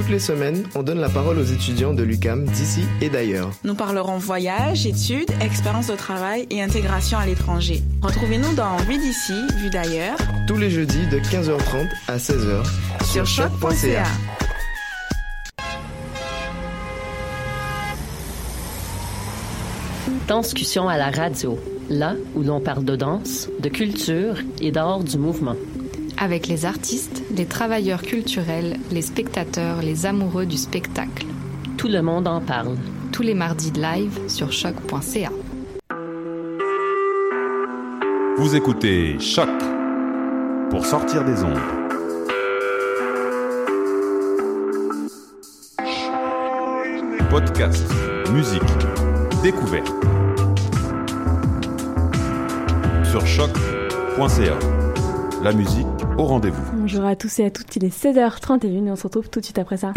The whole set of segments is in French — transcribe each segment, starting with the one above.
Toutes les semaines, on donne la parole aux étudiants de l'UCAM d'ici et d'ailleurs. Nous parlerons voyage, études, expérience de travail et intégration à l'étranger. Retrouvez-nous dans Vue d'ici, Vue d'ailleurs. Tous les jeudis de 15h30 à 16h sur choc.ca. Danscussion à la radio, là où l'on parle de danse, de culture et d'art du mouvement. Avec les artistes, les travailleurs culturels, les spectateurs, les amoureux du spectacle. Tout le monde en parle. Tous les mardis de live sur choc.ca. Vous écoutez Choc pour sortir des ondes. Podcast, musique, découverte. Sur choc.ca. La musique rendez-vous. Bonjour à tous et à toutes, il est 16h31 et on se retrouve tout de suite après ça.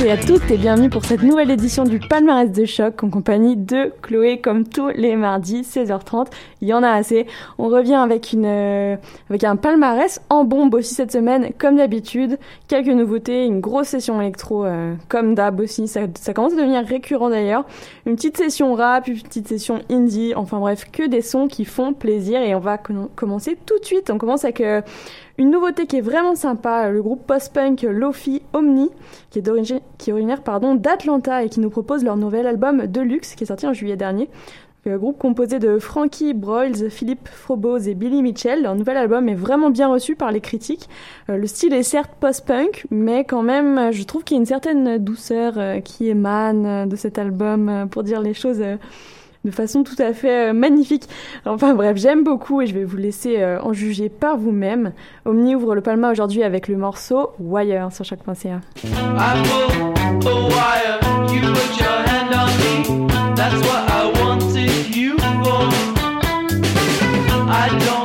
Tous et à toutes et bienvenue pour cette nouvelle édition du palmarès de choc en compagnie de Chloé comme tous les mardis 16h30. Il y en a assez. On revient avec une euh, avec un palmarès en bombe aussi cette semaine comme d'habitude. Quelques nouveautés, une grosse session électro euh, comme d'hab aussi. Ça, ça commence à devenir récurrent d'ailleurs. Une petite session rap, une petite session indie. Enfin bref, que des sons qui font plaisir et on va commencer tout de suite. On commence avec euh, une nouveauté qui est vraiment sympa, le groupe post-punk Lofi Omni, qui est, originaire d'Atlanta et qui nous propose leur nouvel album Deluxe, qui est sorti en juillet dernier. Le groupe composé de Frankie Broyles, Philippe Frobose et Billy Mitchell. Leur nouvel album est vraiment bien reçu par les critiques. Euh, le style est certes post-punk, mais quand même, je trouve qu'il y a une certaine douceur euh, qui émane de cet album, euh, pour dire les choses de façon tout à fait euh, magnifique. Enfin bref, j'aime beaucoup et je vais vous laisser euh, en juger par vous-même. Omni ouvre le palma aujourd'hui avec le morceau Wire sur. I don't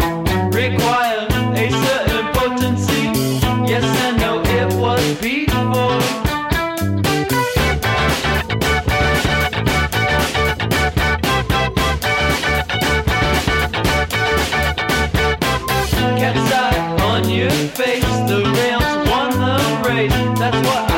face, the rails won the race. That's what I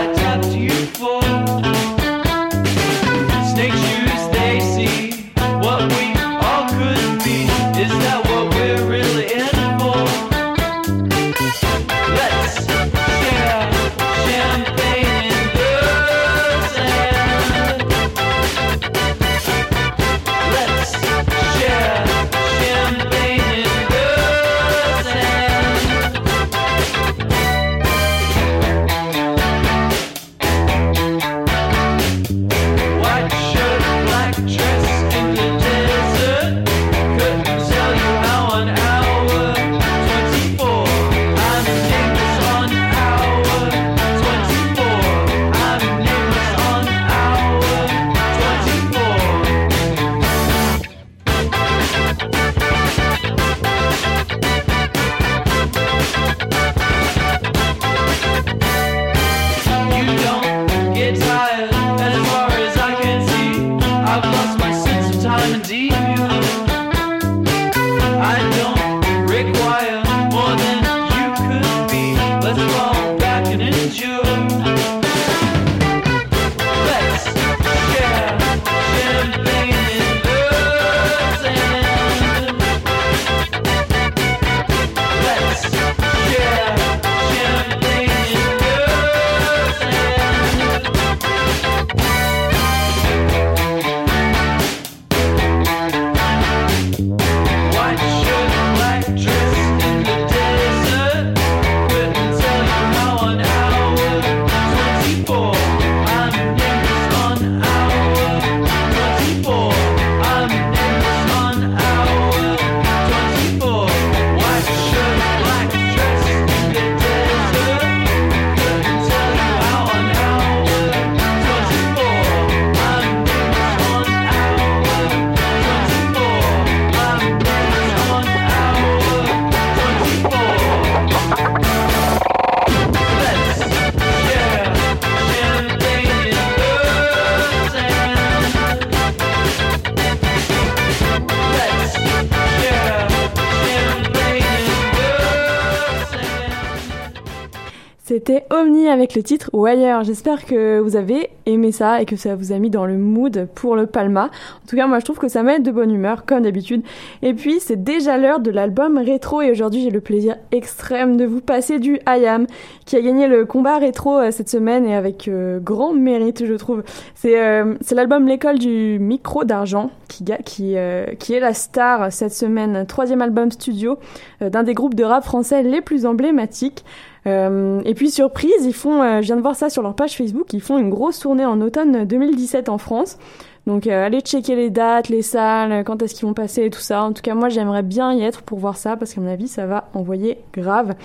avec le titre ou ailleurs. J'espère que vous avez aimé ça et que ça vous a mis dans le mood pour le Palma. En tout cas, moi je trouve que ça met de bonne humeur, comme d'habitude. Et puis, c'est déjà l'heure de l'album rétro et aujourd'hui j'ai le plaisir extrême de vous passer du IAM qui a gagné le combat rétro euh, cette semaine et avec euh, grand mérite, je trouve. C'est euh, c'est l'album L'école du micro d'argent qui est la star cette semaine, troisième album studio d'un des groupes de rap français les plus emblématiques. Euh, et puis surprise, ils font, euh, je viens de voir ça sur leur page Facebook, ils font une grosse tournée en automne 2017 en France. Donc euh, allez checker les dates, les salles, quand est-ce qu'ils vont passer et tout ça. En tout cas, moi j'aimerais bien y être pour voir ça parce qu'à mon avis ça va envoyer grave.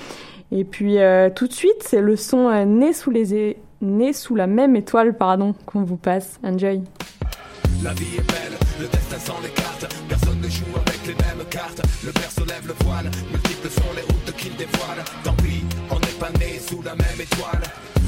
Et puis tout de suite, c'est le son né sous les né sous la même étoile, pardon, qu'on vous passe. Enjoy. La vie est belle, le sans les cartes. Personne ne joue avec les mêmes cartes. Le père se lève le pas né sous la même étoile.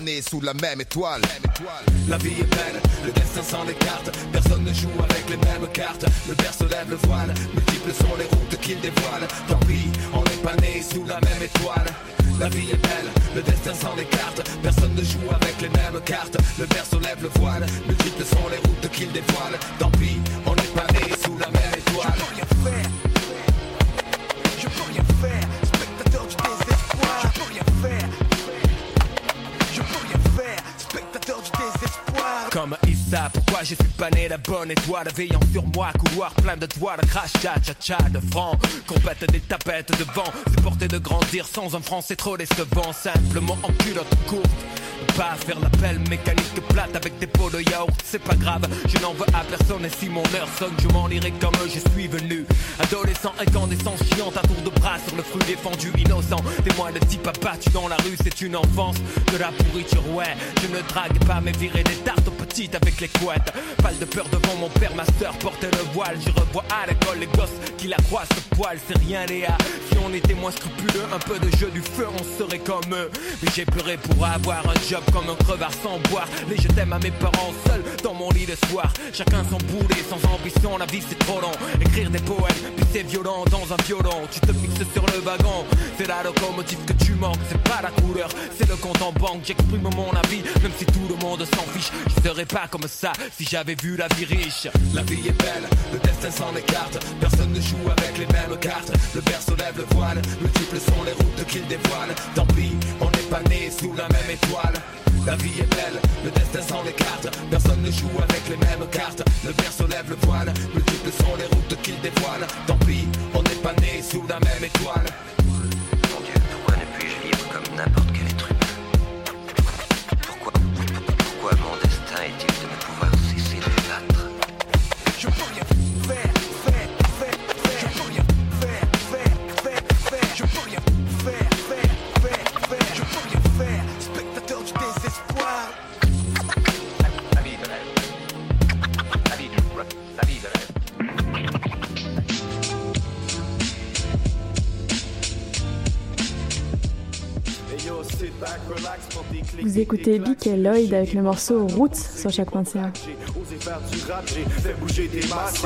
né sous la même étoile. La vie est belle, le destin sans les cartes. Personne ne joue avec les mêmes cartes. Le père se lève le voile, multiples sont les routes qu'il dévoile. Tant pis, on n'est pas né sous la même étoile. La vie est belle, le destin sans les cartes. Personne ne joue avec les mêmes cartes. Le père se lève le voile, multiples sont les routes qu'il dévoile. Tant pis, on n'est pas né sous la même étoile. Comme Issa, pourquoi je suis pas né la bonne étoile Veillant sur moi, couloir plein de toiles Crash, cha, cha, cha, de francs Compète des tapettes de vent C'est porter de grandir sans un franc, c'est trop décevant. Simplement en culotte courte pas faire l'appel mécanique plate avec des pots de yaourt, c'est pas grave, je n'en veux à personne et si mon heure sonne, je m'en irai comme je suis venu. Adolescent incandescent, chiant à tour de bras sur le fruit défendu, innocent. Témoin de type abattu dans la rue, c'est une enfance de la pourriture, ouais. Je ne drague pas, mais virer des tartes aux petites avec les couettes. Pas de peur devant mon père, ma soeur portait le voile. Je revois à l'école les gosses qui la croisent ce poil, c'est rien, Léa. Si on était moins scrupuleux, un peu de jeu du feu, on serait comme eux. Mais j'ai pleuré pour avoir un job comme un crevard sans boire. Les je t'aime à mes parents seuls dans mon lit de soir. Chacun son boulet, sans ambition, la vie c'est trop long. Écrire des poèmes, puis c'est violent dans un violon. Tu te fixes sur le wagon, c'est la locomotive que tu manques. C'est pas la couleur, c'est le compte en banque. J'exprime mon avis, même si tout le monde s'en fiche. Je serais pas comme ça si j'avais vu la vie riche. La vie est belle, le destin s'en écarte. Personne ne joue avec les mêmes cartes. Le berceau lève le voile, multiples sont les routes qu'il dévoile. Tant pis, on n'est pas né sous la même étoile. La vie est belle, le destin sans les cartes. Personne ne joue avec les mêmes cartes. Le se lève le voile, multiples sont les routes qu'il dévoile. Tant pis, on n'est pas né sous la même étoile. Mon Dieu, pourquoi ne puis-je vivre comme n'importe quel être humain? Pourquoi, pourquoi mon destin est-il de Vous écoutez Bick et Lloyd avec le morceau Roots sur chaque fait bouger des masses.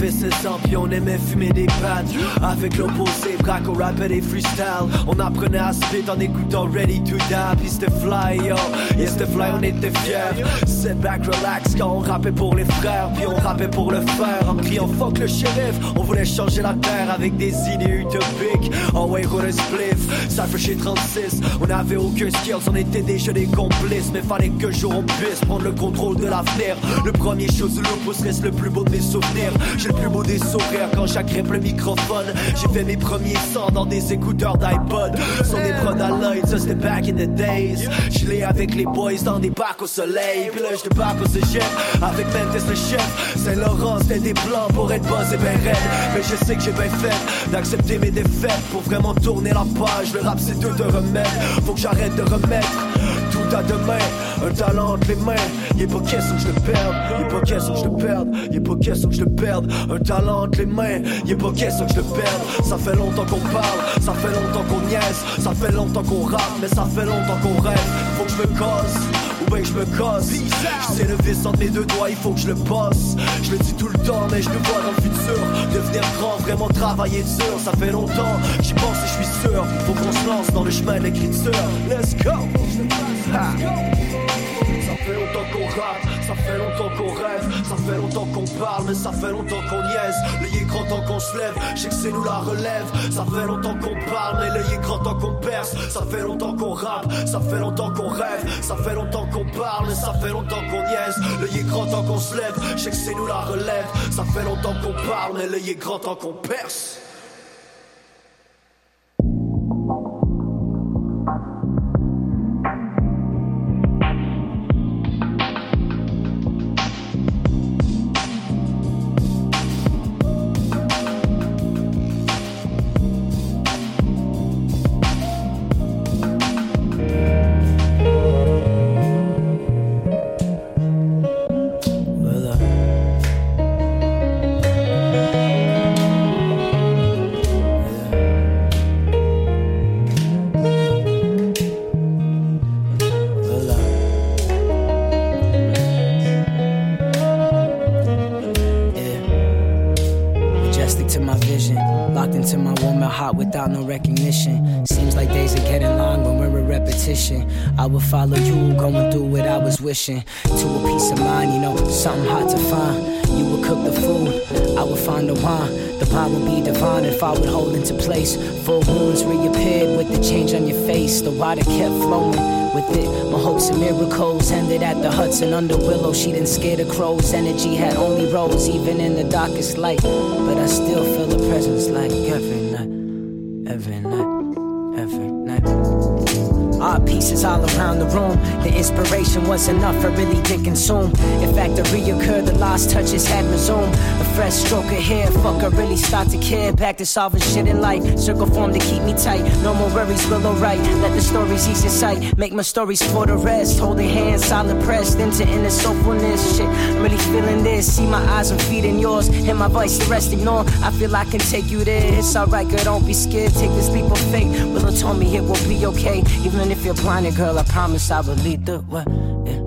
Avait 16 ans, on aimait fumer des pattes. Avec l'opposé, on rappait des freestyle. On apprenait à spit en écoutant Ready to Die. Puis c'était fly, yo. Yeah, c'était fly, on était fiers. Sit back, relax, quand on rappait pour les frères. Puis on rappait pour le faire. En criant fuck le shérif. On voulait changer la terre avec des idées utopiques. Oh ouais, roule un spliff. Ça fait chez 36. On avait aucun skills, on était déjà des complices. Mais fallait que jour on puisse prendre le contrôle de l'avenir. Le premier chose l'opus reste le plus beau de mes souvenirs. J'ai le plus beau des sourires quand j'agrippe le microphone. J'ai fait mes premiers dans des écouteurs d'iPod. Sur des prods à l'œil, ça c'était back in the days. Je l'ai avec les boys dans des bacs au soleil. Puis là je débarque au cégep avec Memphis le chef. Saint-Laurent c'était des plans pour être boss et ben raide. Mais je sais que j'ai bien fait d'accepter mes défaites pour vraiment tourner la page. Le rap c'est tout un remède. Faut que j'arrête de remettre tout à demain. Un talent entre les mains. Il est pas question que je le perde. Est pas question que je le perde. Il est pas question que je le perde. Un talent entre les mains. Est pas question que je le perde. Ça fait longtemps qu'on parle. Ça fait longtemps qu'on niaise. Ça fait longtemps qu'on rappe. Mais ça fait longtemps qu'on rêve. Faut que je me casse. Ou bien que je me casse. Je sais le vice entre mes deux doigts. Il faut que je le bosse. Je le dis tout le temps. Mais je le vois dans le futur. Devenir grand. Vraiment travailler dur. Ça fait longtemps. J'y pense et je suis sûr. Faut qu'on se lance dans le chemin de l'écriture. Let's go. Ça fait longtemps qu'on rappe, ça fait longtemps qu'on rêve, ça fait longtemps qu'on parle, mais ça fait longtemps qu'on niaise. Est grand temps qu'on se lève, je que c'est nous la relève. Ça fait longtemps qu'on parle, mais est grand temps qu'on perce. Ça fait longtemps qu'on rappe, ça fait longtemps qu'on rêve, ça fait longtemps qu'on parle, mais ça fait longtemps qu'on niaise. Est grand temps qu'on se lève, je sais que c'est nous la relève. Ça fait longtemps qu'on parle, mais est grand temps qu'on perce. To a peace of mind, you know, something hard to find. You would cook the food, I would find the wine. The bond would be divine if I would hold into place. Full wounds reappeared with the change on your face. The water kept flowing. With it, my hopes and miracles ended at the Hudson under Willow. She didn't scare the crows. Energy had only rose, even in the darkest light. But I still feel the presence like every pieces all around the room. The inspiration was enough, I really did consume. In fact, to reoccur, the lost touches had resumed. A fresh stroke of hair, fuck, I really start to care. Back to solving shit in life. Circle form to keep me tight. No more worries, will alright. Let the stories ease your sight. Make my stories for the rest. Holding hands, solid pressed into inner soulfulness. Shit, I'm really feeling this. See my eyes and feet in yours. And my voice, the rest ignore. I feel I can take you there. It's alright, girl, don't be scared. Take this leap of faith. Willow told me it will be okay. Even if you're blinded, girl, I promise I will lead the way. Yeah.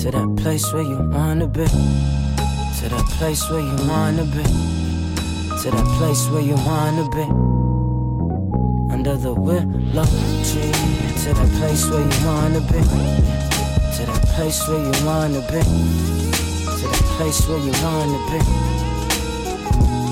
To that place where you wanna be. To that place where you wanna be. To that place where you wanna be. Under the willow tree. To that place where you wanna be. To that place where you wanna be. To that place where you wanna be.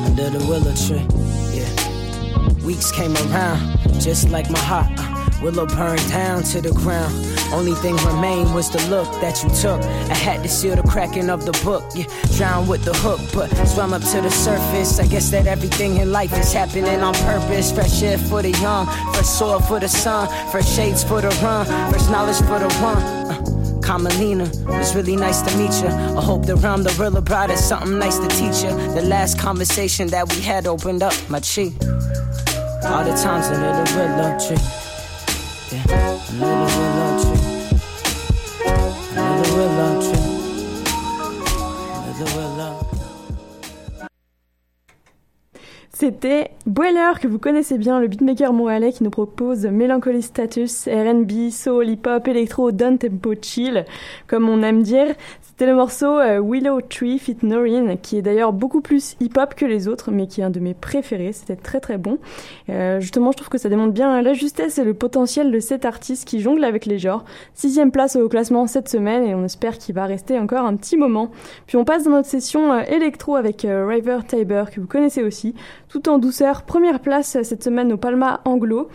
Under the willow tree. Yeah. Weeks came around, just like my heart. uh, willow burned down to the ground. Only thing remained was the look that you took. I had to seal the cracking of the book. Yeah, drown with the hook, but swam up to the surface. I guess that everything in life is happening on purpose. Fresh air for the young, fresh soil for the sun, fresh shades for the run, fresh knowledge for the one. Uh, Kamalina, it's really nice to meet you. I hope the realm the real brought us something nice to teach you. The last conversation that we had opened up my cheek. All the times under the willow tree. C'était Boiler, que vous connaissez bien, le beatmaker montréalais qui nous propose Melancholy Status, R&B, soul, hip-hop, électro, down tempo, chill, comme on aime dire. C'était le morceau euh, Willow Tree Fit Noreen, qui est d'ailleurs beaucoup plus hip-hop que les autres, mais qui est un de mes préférés. C'était très très bon. Euh, justement, je trouve que ça démontre bien la justesse et le potentiel de cet artiste qui jongle avec les genres. Sixième place au classement cette semaine et on espère qu'il va rester encore un petit moment. Puis on passe dans notre session euh, électro avec River Tiber, que vous connaissez aussi, tout en douceur. Première place cette semaine au Palma Anglo.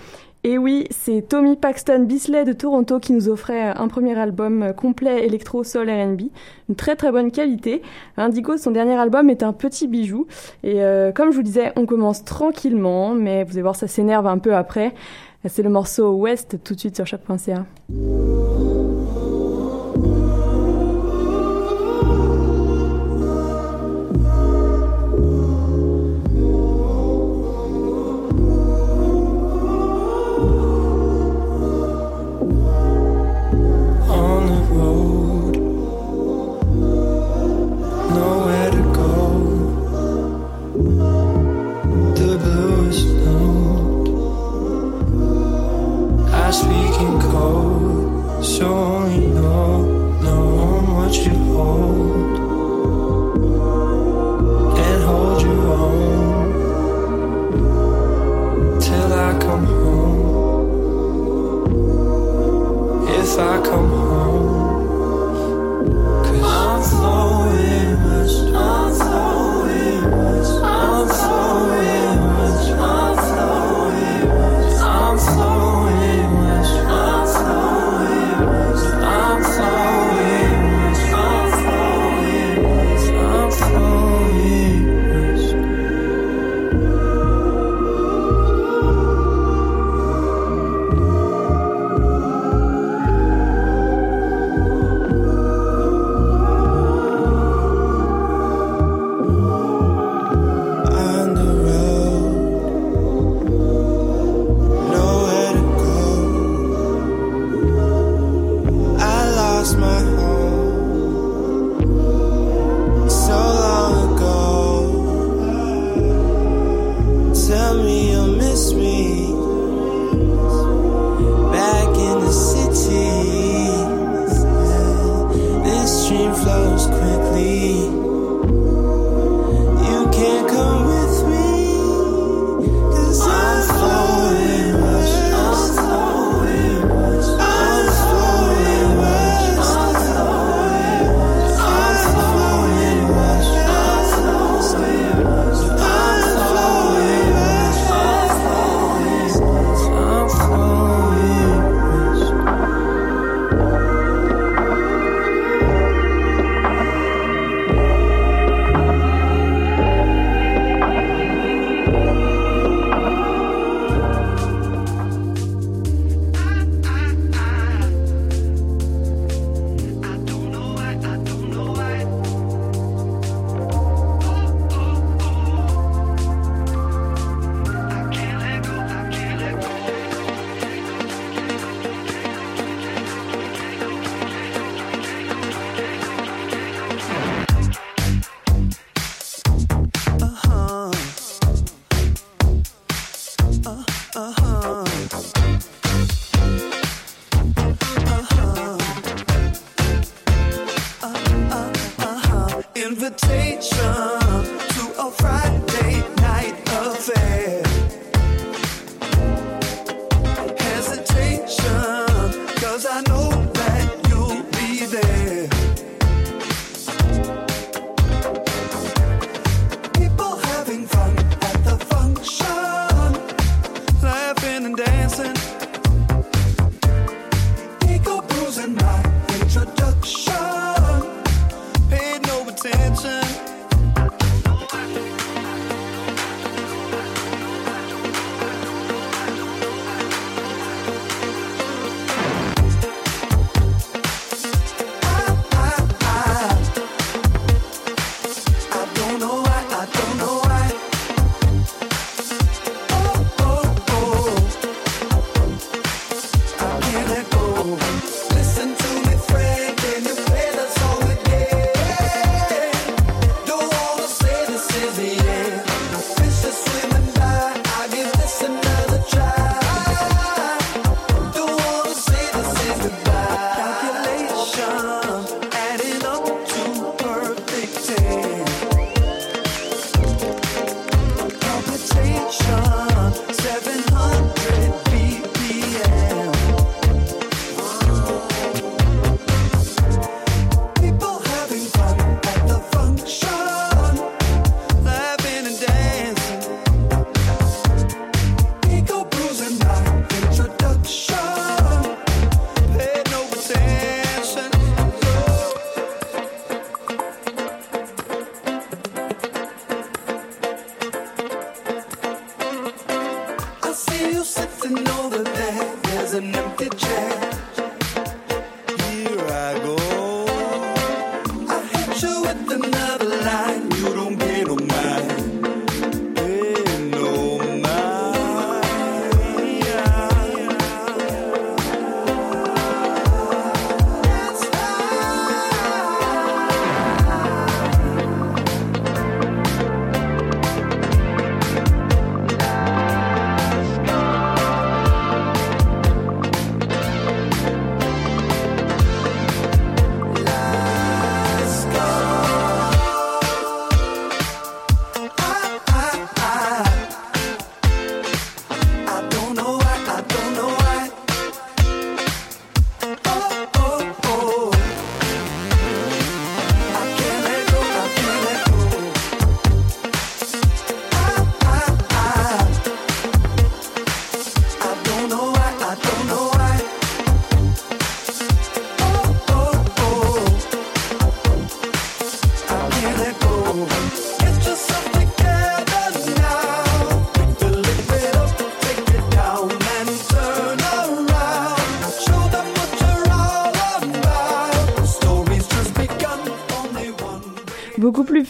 Et oui, c'est Tommy Paxton Bisley de Toronto qui nous offrait un premier album complet électro soul R&B, une très très bonne qualité. Indigo, son dernier album est un petit bijou. Et euh, comme je vous disais, on commence tranquillement, mais vous allez voir, ça s'énerve un peu après. C'est le morceau West tout de suite sur choc.ca.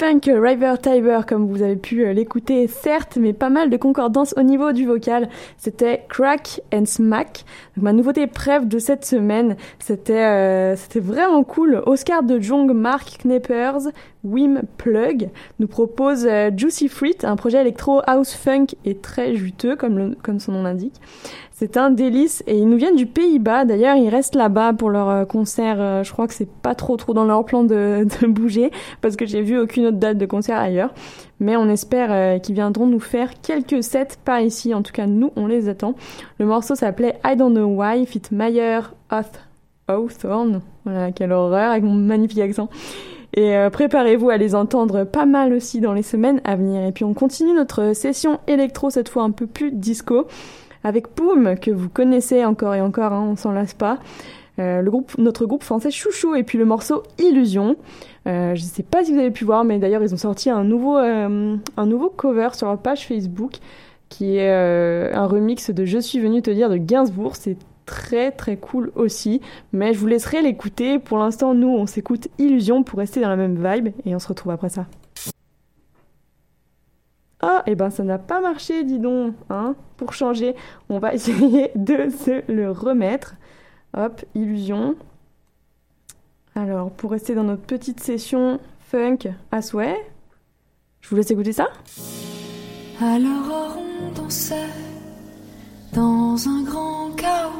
Beaucoup plus fun que River Tiber, comme vous avez pu euh, l'écouter, certes, mais pas mal de concordance au niveau du vocal. C'était Crack and Smack. Ma nouveauté préf de cette semaine, c'était euh, c'était vraiment cool. Oscar de Jong, Mark Kneppers, Wim Plug nous propose euh, Juicy Fruit, un projet électro house funk et très juteux, comme, comme son nom l'indique. C'est un délice et ils nous viennent du Pays-Bas. D'ailleurs, ils restent là-bas pour leur euh, concert. Euh, je crois que c'est pas trop trop dans leur plan de, bouger parce que j'ai vu aucune autre date de concert ailleurs. Mais on espère euh, qu'ils viendront nous faire quelques sets par ici. En tout cas, nous, on les attend. Le morceau s'appelait I Don't Know Why, fit Mayer Oth Hawthorne. Voilà, quelle horreur avec mon magnifique accent. Et préparez-vous à les entendre pas mal aussi dans les semaines à venir. Et puis on continue notre session électro, cette fois un peu plus disco, avec Poum, que vous connaissez encore et encore, hein, on s'en lasse pas. Euh, le groupe, notre groupe français Chouchou, et puis le morceau Illusion. Euh, je sais pas si vous avez pu voir, mais d'ailleurs ils ont sorti un nouveau, euh, un nouveau cover sur leur page Facebook, qui est un remix de Je suis venu te dire de Gainsbourg. C'est très très cool aussi. Mais je vous laisserai l'écouter. Pour l'instant, nous, on s'écoute Illusion pour rester dans la même vibe et on se retrouve après ça. Ah, et ben ça n'a pas marché, dis donc. Hein pour changer, on va essayer de se le remettre. Hop, Illusion. Alors, pour rester dans notre petite session funk à souhait, je vous laisse écouter ça. L'aurore, on dansait dans un grand chaos.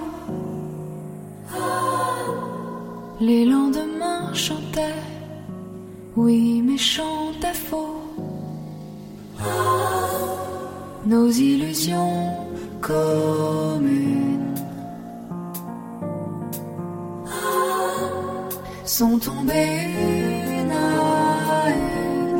Les lendemains chantaient, oui, mais chantaient faux. Nos illusions communes sont tombées une à une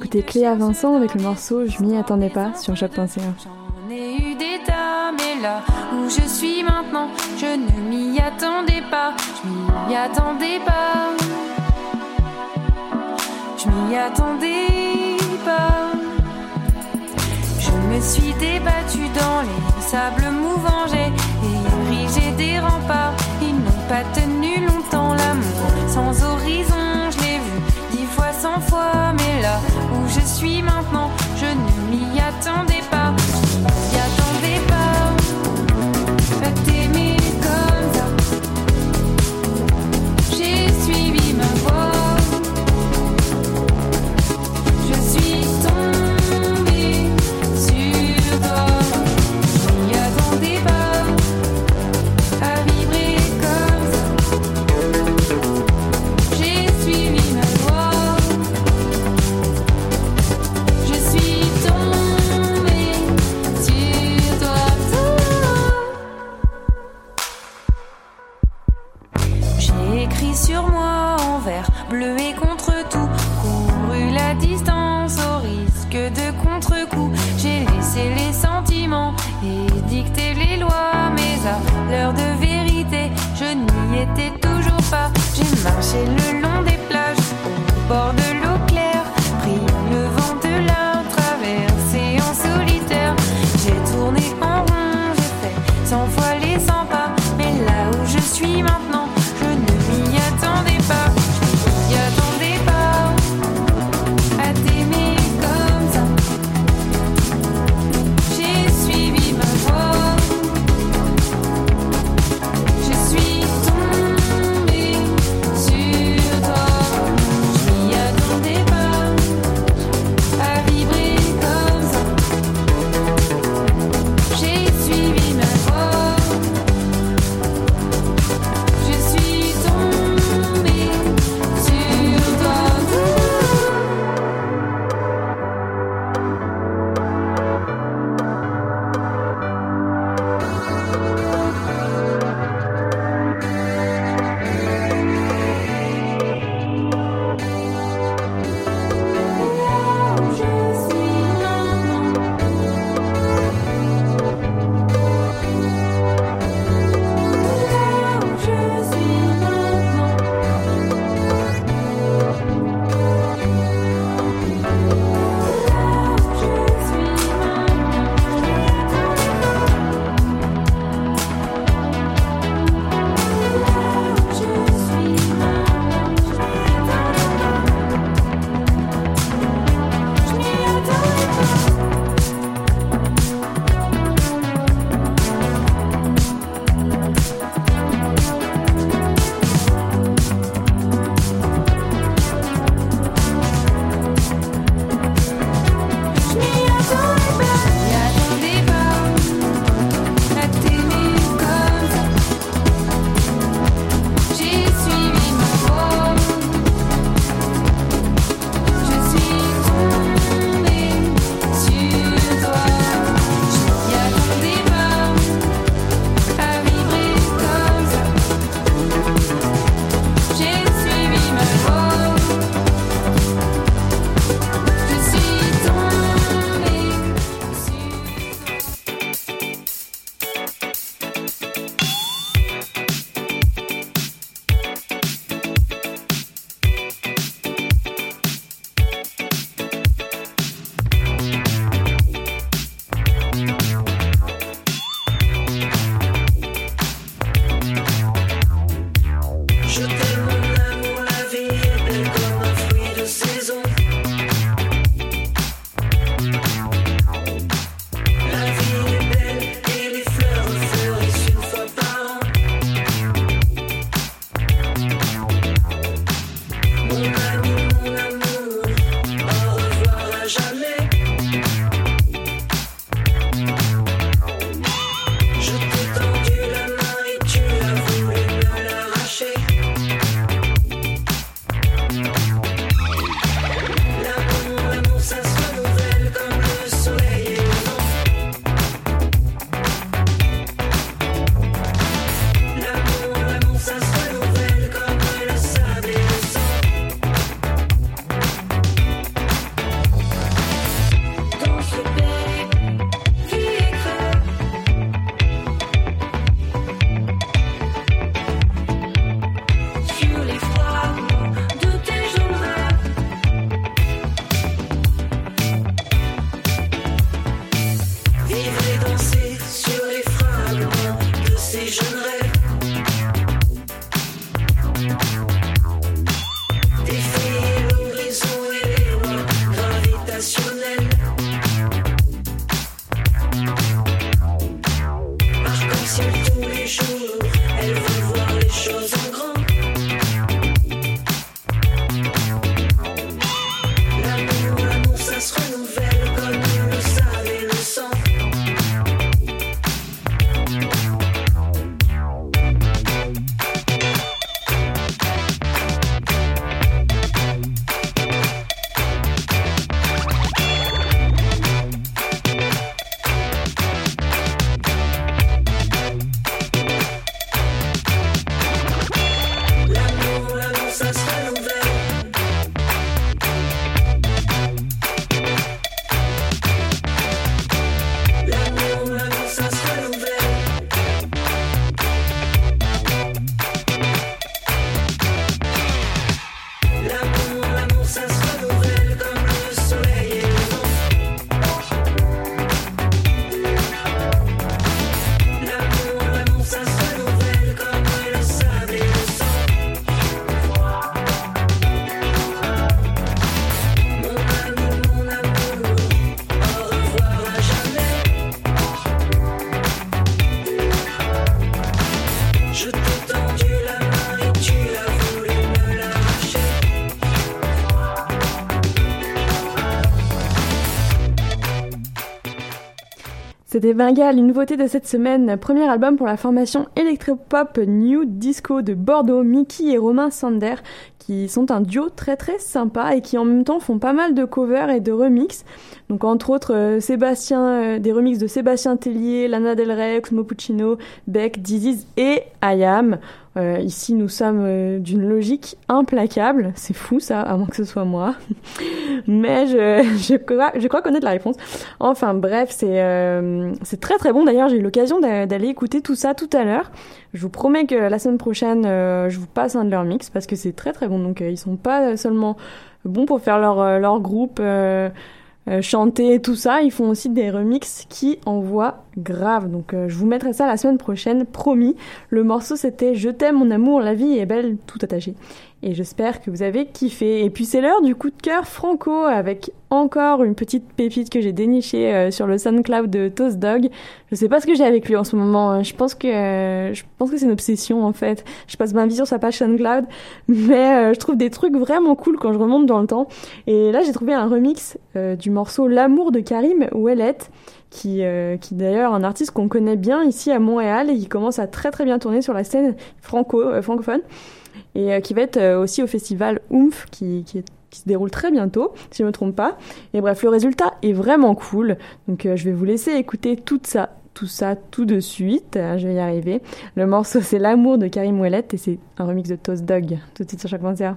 écoutez Cléa Vincent avec le morceau Je m'y attendais pas sur choc.ca. J'en ai eu des tas, mais là où je suis maintenant, je ne m'y attendais pas. Je m'y attendais pas. Je m'y attendais pas. Je me suis débattue dans les sables mouvants, j'ai érigé des remparts. Ils n'ont pas tenu longtemps l'amour sans horizon. Je fois, cent fois, mais là où je suis maintenant, je ne m'y attendais pas. N'y toujours pas. J'ai marché le C'était Bengal, une nouveauté de cette semaine, premier album pour la formation électropop New Disco de Bordeaux, Mickey et Romain Sander, qui sont un duo très très sympa et qui en même temps font pas mal de covers et de remix. Donc entre autres euh, Sébastien, euh, des remixes de Sébastien Tellier, Lana Del Rey, Cosmo Puccino, Beck, Diziz et Ayam. Euh, ici nous sommes euh, d'une logique implacable, c'est fou ça, à moins que ce soit moi. Mais je, je, crois, je crois connaître la réponse. Enfin bref, c'est euh, c'est très très bon. D'ailleurs j'ai eu l'occasion d'a- d'aller écouter tout ça tout à l'heure. Je vous promets que la semaine prochaine euh, je vous passe un de leurs mix parce que c'est très très bon. Donc euh, ils sont pas seulement bons pour faire leur, euh, leur groupe. Euh, chanter tout ça, ils font aussi des remixes qui envoient grave. Donc euh, je vous mettrai ça la semaine prochaine, promis. Le morceau c'était Je t'aime mon amour, la vie est belle, tout attaché. Et j'espère que vous avez kiffé. Et puis c'est l'heure du coup de cœur franco avec encore une petite pépite que j'ai dénichée euh, sur le SoundCloud de Toast Dog. Je sais pas ce que j'ai avec lui en ce moment. hein. Je pense que je pense que c'est une obsession en fait. Je passe ma vie sur sa page SoundCloud, mais euh, je trouve des trucs vraiment cool quand je remonte dans le temps. Et là j'ai trouvé un remix euh, du morceau L'amour de Karim Ouellet qui, euh, qui d'ailleurs un artiste qu'on connaît bien ici à Montréal et qui commence à très très bien tourner sur la scène franco francophone et euh, qui va être euh, aussi au festival Oomph qui, se déroule très bientôt si je me trompe pas. Et bref le résultat est vraiment cool. Donc euh, je vais vous laisser écouter tout ça tout ça tout de suite Euh, je vais y arriver. Le morceau c'est l'amour de Karim Ouellet et c'est un remix de Toast Dog. Tout de suite sur chaque concert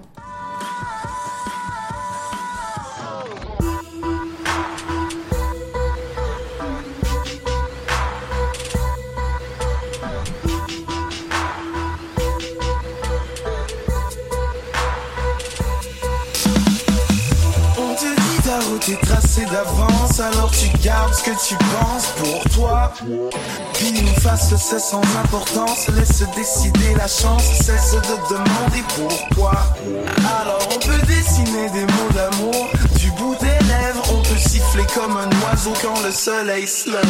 tracée d'avance, alors tu gardes ce que tu penses pour toi. Puis nous face c'est sans importance, laisse décider la chance, cesse de demander pourquoi. Alors on peut dessiner des mots d'amour du bout des lèvres, on peut siffler comme un oiseau quand le soleil se lève.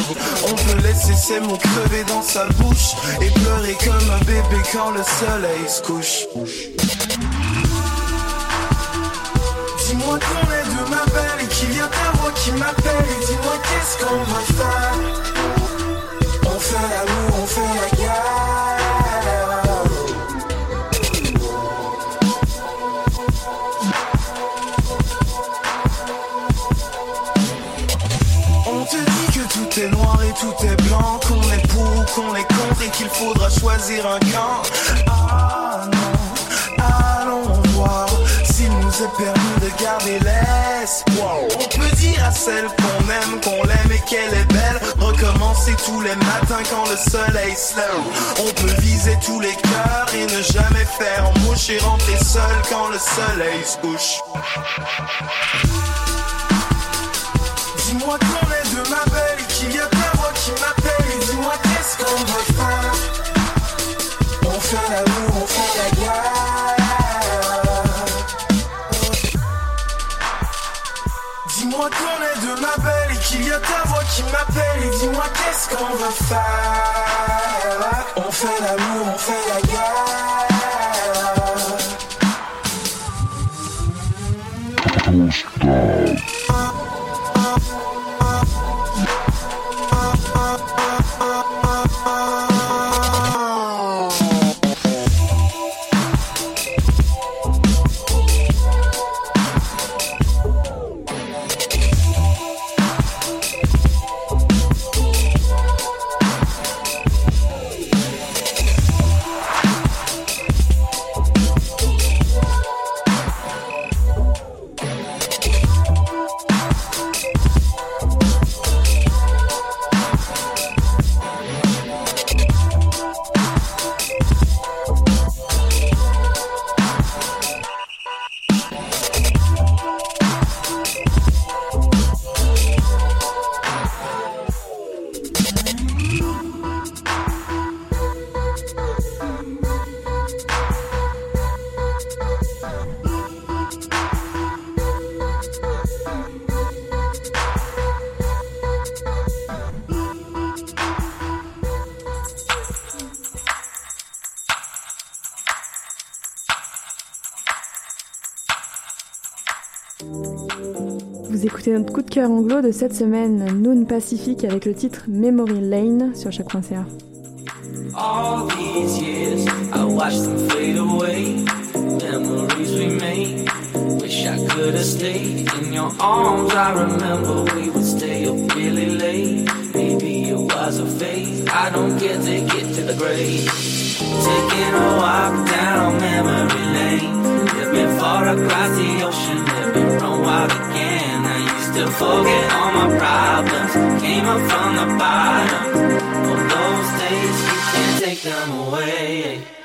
On peut laisser ses mots crever dans sa bouche et pleurer comme un bébé quand le soleil se couche. Dis-moi qu'on est deux ma belle et qu'il y a qui m'appelle et dis-moi qu'est-ce qu'on va faire. On fait l'amour, on fait la guerre. On te dit que tout est noir et tout est blanc Qu'on est pour ou qu'on est contre et qu'il faudra choisir un camp permis de garder l'espoir. On peut dire à celle qu'on aime, qu'on l'aime et qu'elle est belle. Recommencer tous les matins quand le soleil se lève. On peut viser tous les cœurs et ne jamais faire mouche rentrer seul quand le soleil se couche. Dis-moi qu'on est de ma belle qu'il y a ta voix qui m'appelle dis-moi qu'est-ce qu'on va faire. On fait l'amour, on fait a ta voix qui m'appelle et dis-moi qu'est-ce qu'on va faire. On fait l'amour, on fait la guerre. Cœur anglo de cette semaine, Noon Pacific, avec le titre Memory Lane sur chaque.ca. All these years, I watched them fade away. Memories we. Wish I could have stayed in your arms. I remember we would stay up really late. Maybe it was a phase. I don't get to get to the grave. Taking a walk down memory lane. Far ocean. To forget all my problems. Came up from the bottom. Of those days, you can't take them away.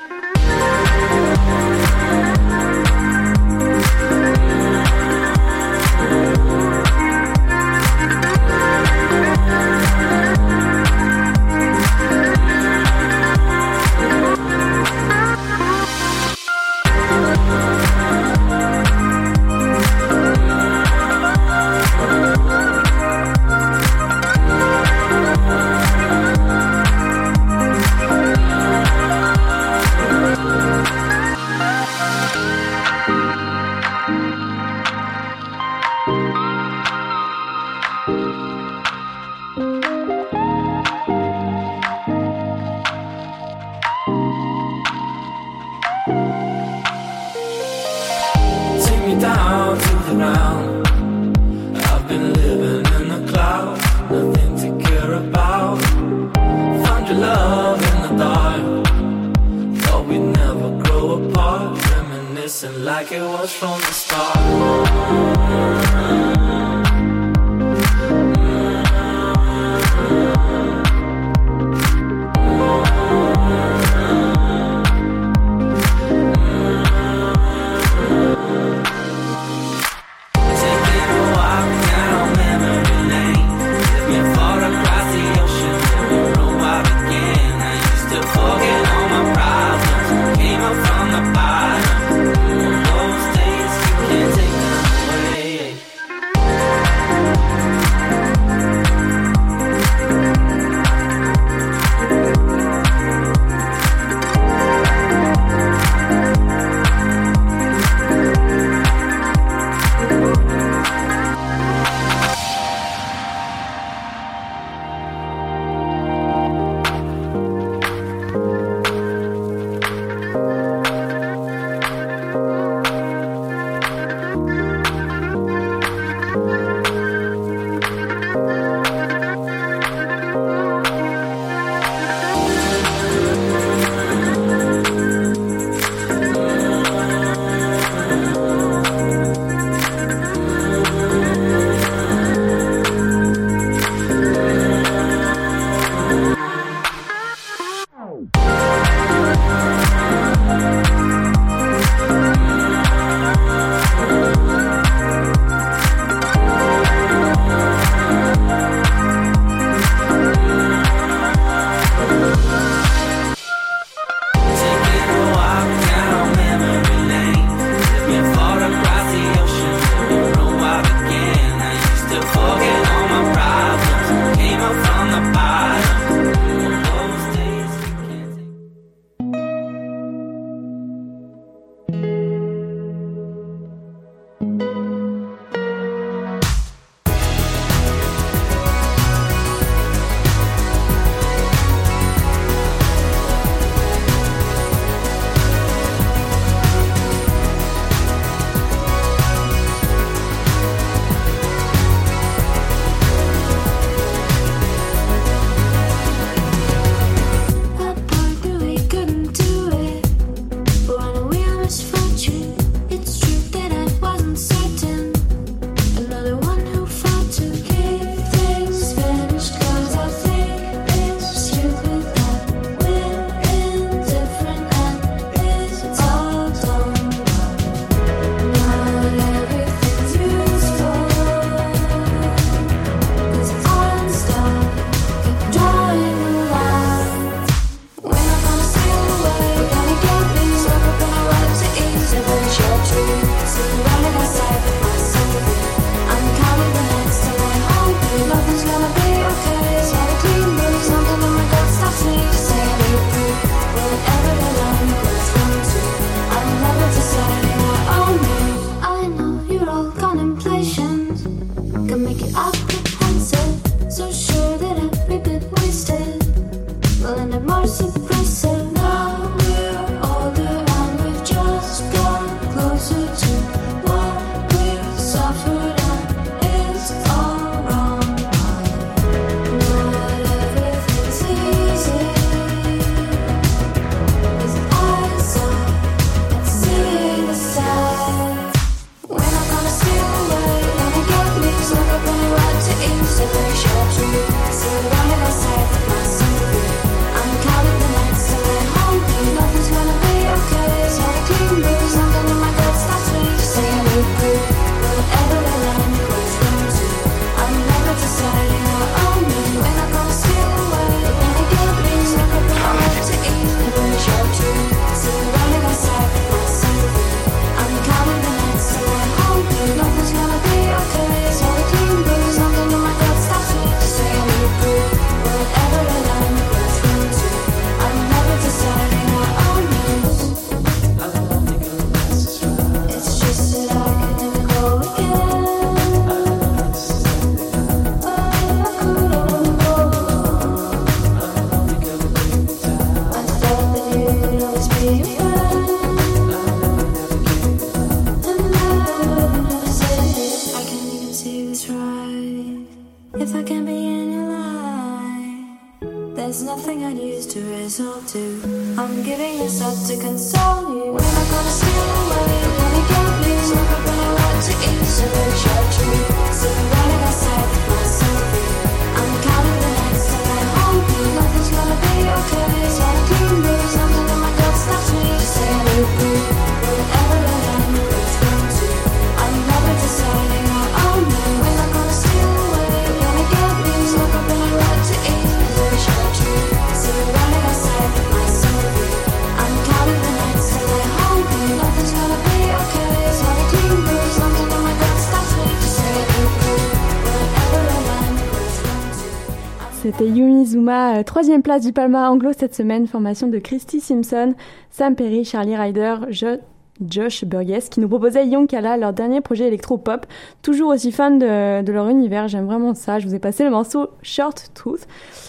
Troisième place du Palma Anglo cette semaine, formation de Christy Simpson, Sam Perry, Charlie Ryder, Jo- Josh Burgess, qui nous proposait Young Kala, leur dernier projet électro-pop. Toujours aussi fan de, de leur univers, j'aime vraiment ça. Je vous ai passé le morceau Short Truth,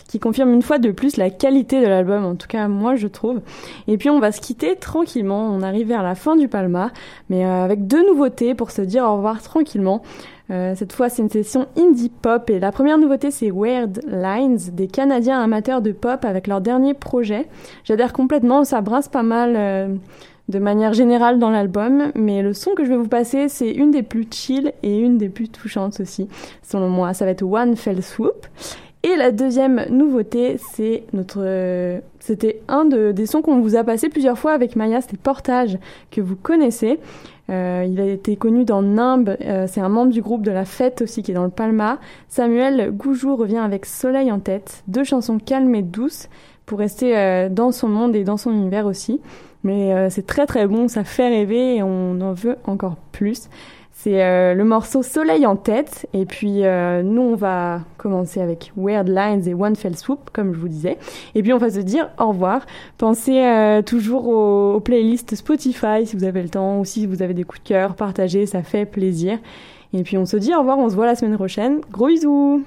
qui confirme une fois de plus la qualité de l'album, en tout cas moi je trouve. Et puis on va se quitter tranquillement, on arrive vers la fin du Palma, mais euh, avec deux nouveautés pour se dire au revoir tranquillement. Euh, cette fois, c'est une session indie pop et la première nouveauté, c'est Weird Lines, des Canadiens amateurs de pop avec leur dernier projet. J'adhère complètement, ça brasse pas mal euh, de manière générale dans l'album, mais le son que je vais vous passer, c'est une des plus chill et une des plus touchantes aussi, selon moi. Ça va être One Fell Swoop. Et la deuxième nouveauté, c'est notre, c'était un de- des sons qu'on vous a passé plusieurs fois avec Maya, c'était Portage que vous connaissez. Euh, il a été connu dans Nimb, euh, c'est un membre du groupe de la fête aussi qui est dans le Palma. Samuel Goujou revient avec Soleil en tête, deux chansons calmes et douces pour rester euh, dans son monde et dans son univers aussi. Mais euh, c'est très très bon, ça fait rêver et on en veut encore plus. C'est euh, le morceau Soleil en tête. Et puis euh, nous, on va commencer avec Weird Lines et One Fell Swoop, comme je vous disais. Et puis on va se dire au revoir. Pensez euh, toujours aux, aux playlists Spotify si vous avez le temps ou si vous avez des coups de cœur. Partagez, ça fait plaisir. Et puis on se dit au revoir, on se voit la semaine prochaine. Gros bisous